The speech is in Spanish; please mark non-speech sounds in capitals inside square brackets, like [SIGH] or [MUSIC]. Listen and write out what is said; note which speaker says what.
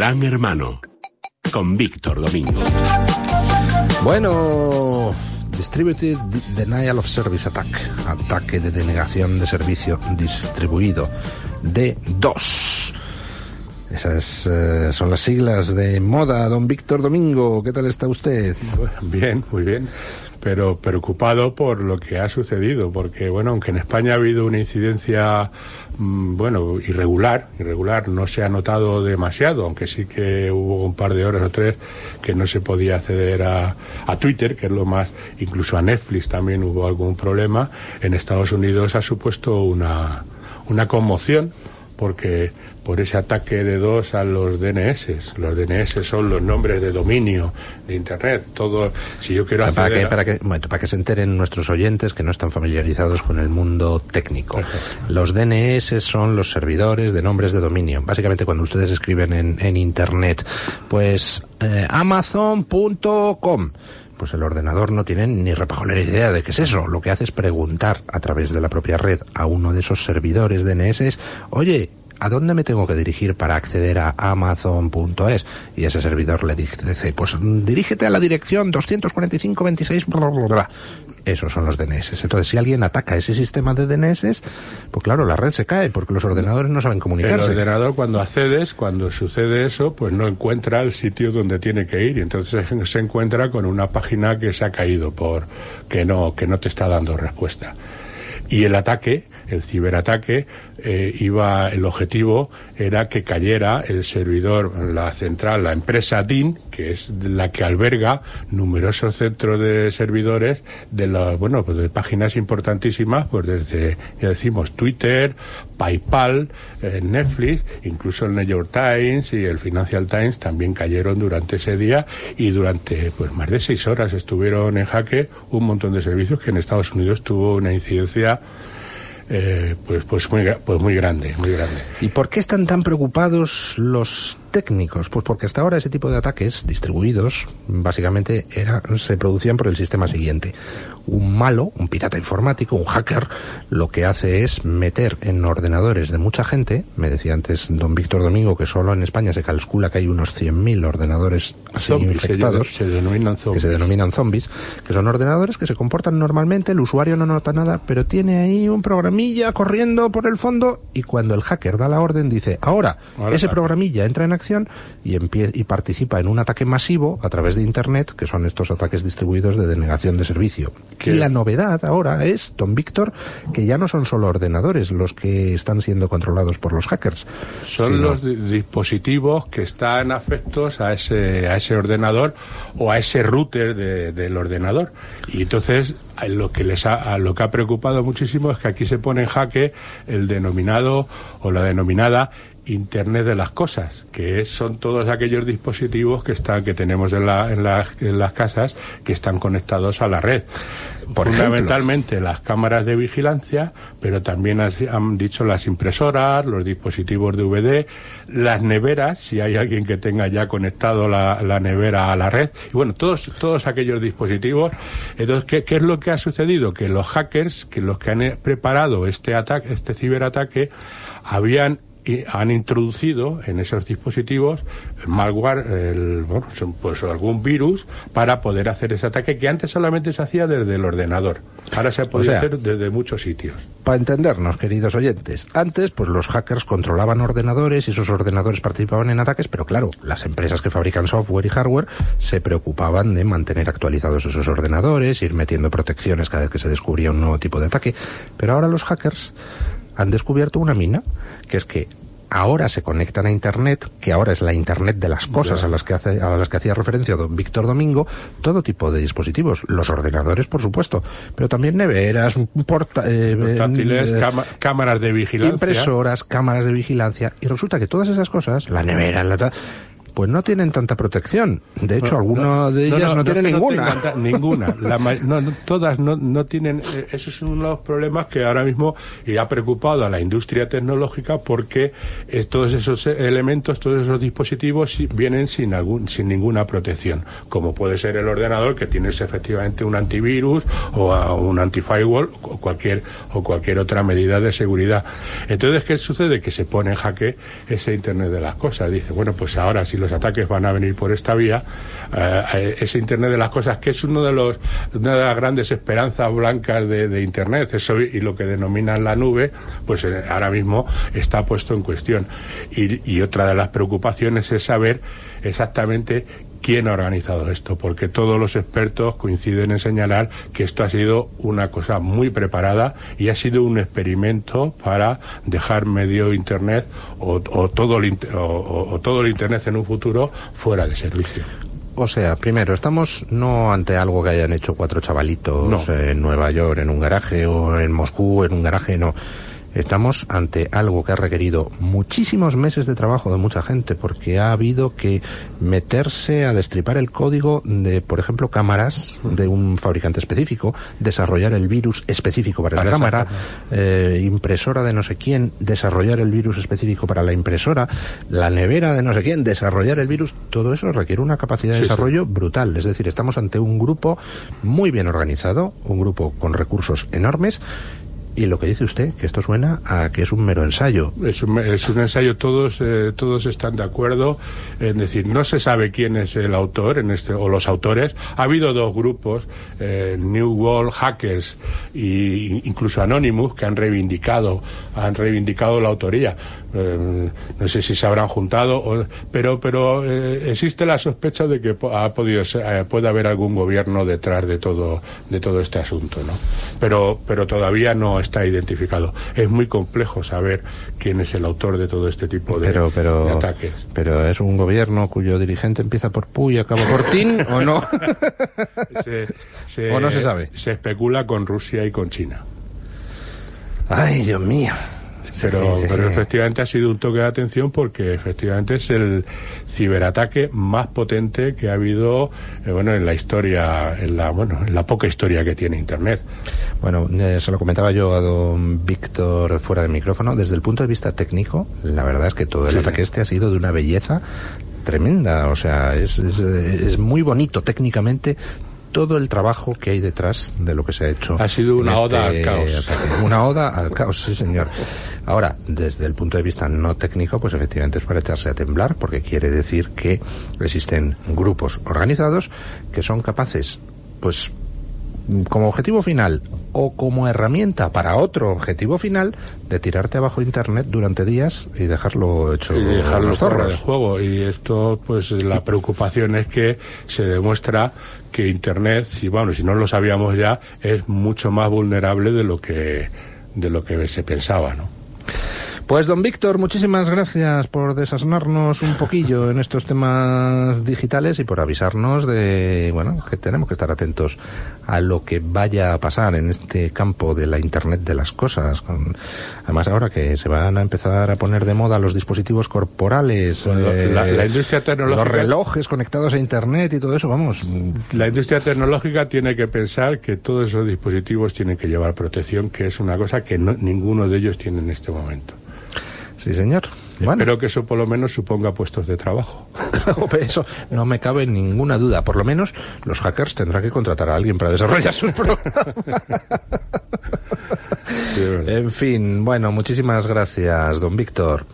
Speaker 1: Gran Hermano con Víctor Domingo.
Speaker 2: Bueno, Distributed Denial of Service Attack, ataque de denegación de servicio distribuido de dos. Esas eh, son las siglas de moda, don Víctor Domingo. ¿Qué tal está usted?
Speaker 3: Bien, muy bien pero preocupado por lo que ha sucedido, porque bueno, aunque en España ha habido una incidencia mm, bueno, irregular, irregular no se ha notado demasiado, aunque sí que hubo un par de horas o tres que no se podía acceder a, a Twitter, que es lo más, incluso a Netflix también hubo algún problema, en Estados Unidos ha supuesto una, una conmoción porque por ese ataque de dos a los DNS. Los DNS son los nombres de dominio de Internet. Todo, si yo quiero
Speaker 2: para que, para, que, para que se enteren nuestros oyentes que no están familiarizados con el mundo técnico. Los DNS son los servidores de nombres de dominio. Básicamente cuando ustedes escriben en, en Internet, pues eh, amazon.com pues el ordenador no tiene ni repajolera idea de qué es eso. Lo que hace es preguntar a través de la propia red a uno de esos servidores DNS, oye, ¿a dónde me tengo que dirigir para acceder a amazon.es? Y ese servidor le dice, pues dirígete a la dirección 245.26, bla, Esos son los DNS. Entonces, si alguien ataca ese sistema de DNS, pues claro, la red se cae porque los ordenadores no saben comunicarse.
Speaker 3: El ordenador cuando accedes, cuando sucede eso, pues no encuentra el sitio donde tiene que ir y entonces se encuentra con una página que se ha caído por que no que no te está dando respuesta. Y el ataque el ciberataque eh, iba, el objetivo era que cayera el servidor, la central, la empresa DIN, que es la que alberga numerosos centros de servidores de las, bueno, pues de páginas importantísimas, pues desde, ya decimos, Twitter, PayPal, eh, Netflix, incluso el New York Times y el Financial Times también cayeron durante ese día y durante pues más de seis horas estuvieron en jaque un montón de servicios que en Estados Unidos tuvo una incidencia eh, pues, pues, muy, pues muy grande, muy grande.
Speaker 2: ¿Y por qué están tan preocupados los técnicos? Pues porque hasta ahora ese tipo de ataques distribuidos básicamente era, se producían por el sistema siguiente. Un malo, un pirata informático, un hacker, lo que hace es meter en ordenadores de mucha gente, me decía antes don Víctor Domingo que solo en España se calcula que hay unos 100.000 ordenadores infectados,
Speaker 3: se, denominan
Speaker 2: que se denominan zombies, que son ordenadores que se comportan normalmente, el usuario no nota nada, pero tiene ahí un programilla corriendo por el fondo y cuando el hacker da la orden dice, ahora, ese programilla entra en acción y, y participa en un ataque masivo a través de Internet, que son estos ataques distribuidos de denegación de servicio. Y la novedad ahora es, don Víctor, que ya no son solo ordenadores los que están siendo controlados por los hackers.
Speaker 3: Son los dispositivos que están afectos a ese, a ese ordenador o a ese router del ordenador. Y entonces lo que les ha, lo que ha preocupado muchísimo es que aquí se pone en jaque el denominado o la denominada Internet de las cosas, que son todos aquellos dispositivos que están que tenemos en, la, en, las casas que están conectados a la red. Fundamentalmente las cámaras de vigilancia, pero también han dicho las impresoras, los dispositivos de VD, las neveras, si hay alguien que tenga ya conectado la, la nevera a la red, y bueno, todos, todos aquellos dispositivos. Entonces, ¿qué, ¿qué, es lo que ha sucedido? Que los hackers, que los que han preparado este ataque, este ciberataque, habían y han introducido en esos dispositivos el malware, el, bueno, pues algún virus para poder hacer ese ataque que antes solamente se hacía desde el ordenador. Ahora se puede hacer desde muchos sitios.
Speaker 2: Para entendernos, queridos oyentes, antes pues los hackers controlaban ordenadores y esos ordenadores participaban en ataques, pero claro, las empresas que fabrican software y hardware se preocupaban de mantener actualizados esos ordenadores, ir metiendo protecciones cada vez que se descubría un nuevo tipo de ataque. Pero ahora los hackers han descubierto una mina, que es que ahora se conectan a Internet, que ahora es la Internet de las cosas a las que hace, a las que hacía referencia don Víctor Domingo, todo tipo de dispositivos, los ordenadores, por supuesto, pero también neveras, porta,
Speaker 3: eh, portátiles, eh, cámaras de vigilancia,
Speaker 2: impresoras, cámaras de vigilancia, y resulta que todas esas cosas, la nevera, la pues no tienen tanta protección. De hecho, alguna de ellas no, tiene ninguna.
Speaker 3: ninguna. todas no, tienen. Eh, eso es uno de los problemas que ahora mismo y ha preocupado a la industria tecnológica porque todos esos elementos, todos esos dispositivos vienen sin algún, sin ninguna protección, como puede ser el ordenador que tienes efectivamente un antivirus o un anti-firewall o cualquier o cualquier otra medida de seguridad. Entonces, ¿qué sucede? Que se pone en jaque ese Internet de las cosas. Dice, bueno, pues ahora si los ataques van a venir por esta vía, eh, ese Internet de las cosas, que es uno de los, una de las grandes esperanzas blancas de, Internet, eso y lo que denominan la nube, pues eh, ahora mismo está puesto en cuestión. Y, y otra de las preocupaciones es saber exactamente quién ha organizado esto, porque todos los expertos coinciden en señalar que esto ha sido una cosa muy preparada y ha sido un experimento para dejar medio Internet o, todo, el, o, todo el Internet en un futuro fuera de servicio.
Speaker 2: O sea, primero, estamos no ante algo que hayan hecho cuatro chavalitos en Nueva York, en un garaje, o en Moscú, en un garaje, no Estamos ante algo que ha requerido muchísimos meses de trabajo de mucha gente porque ha habido que meterse a destripar el código de, por ejemplo, cámaras de un fabricante específico, desarrollar el virus específico para, la cámara, eh, impresora de no sé quién, desarrollar el virus específico para la impresora, la nevera de no sé quién, desarrollar el virus. Todo eso requiere una capacidad de desarrollo brutal. Es decir, estamos ante un grupo muy bien organizado, un grupo con recursos enormes y lo que dice usted, que esto suena a que es un mero ensayo.
Speaker 3: Es un, es un ensayo, todos, eh, todos están de acuerdo en decir, no se sabe quién es el autor en este, o los autores. Ha habido dos grupos, eh, New World Hackers e incluso Anonymous, que han reivindicado, han reivindicado la autoría. Eh, no sé si se habrán juntado, pero, pero existe la sospecha de que ha podido puede haber algún gobierno detrás de todo, de todo este asunto, ¿no? Pero, pero todavía no está identificado. Es muy complejo saber quién es el autor de todo este tipo de, ataques.
Speaker 2: Pero es un gobierno cuyo dirigente empieza por Pu y acaba por Tin, ¿o no? [LAUGHS] ¿O no se sabe?
Speaker 3: Se especula con Rusia y con China.
Speaker 2: Ay, Dios mío.
Speaker 3: Pero, pero efectivamente ha sido un toque de atención porque efectivamente es el ciberataque más potente que ha habido eh, bueno en la historia en la bueno en la poca historia que tiene internet.
Speaker 2: Bueno eh, se lo comentaba yo a don Víctor fuera del micrófono. Desde el punto de vista técnico la verdad es que todo el ataque este ha sido de una belleza tremenda. O sea es, es, es muy bonito técnicamente todo el trabajo que hay detrás de lo que se ha hecho.
Speaker 3: Ha sido una oda al este caos.
Speaker 2: Una oda al caos, sí señor. Ahora, desde el punto de vista no técnico, pues efectivamente es para echarse a temblar, porque quiere decir que existen grupos organizados que son capaces, pues, como objetivo final o como herramienta para otro objetivo final de tirarte abajo internet durante días y dejarlo hecho
Speaker 3: y dejarlo fuera de juego. Y esto pues la preocupación es que se demuestra que internet si bueno si no lo sabíamos ya es mucho más vulnerable de lo que de lo que se pensaba no
Speaker 2: pues don Víctor, muchísimas gracias por desasnarnos un poquillo en estos temas digitales y por avisarnos de, bueno, que tenemos que estar atentos a lo que vaya a pasar en este campo de la Internet de las cosas. además ahora que se van a empezar a poner de moda los dispositivos corporales,
Speaker 3: eh, la, industria tecnológica,
Speaker 2: los relojes conectados a Internet y todo eso, vamos.
Speaker 3: La industria tecnológica tiene que pensar que todos esos dispositivos tienen que llevar protección, que es una cosa que ninguno de ellos tiene en este momento.
Speaker 2: Sí, señor.
Speaker 3: Espero que eso por lo menos suponga puestos de trabajo. [LAUGHS]
Speaker 2: eso no me cabe ninguna duda. Por lo menos los hackers tendrán que contratar a alguien para desarrollar sus programas. [LAUGHS] en fin, bueno, muchísimas gracias, don Víctor.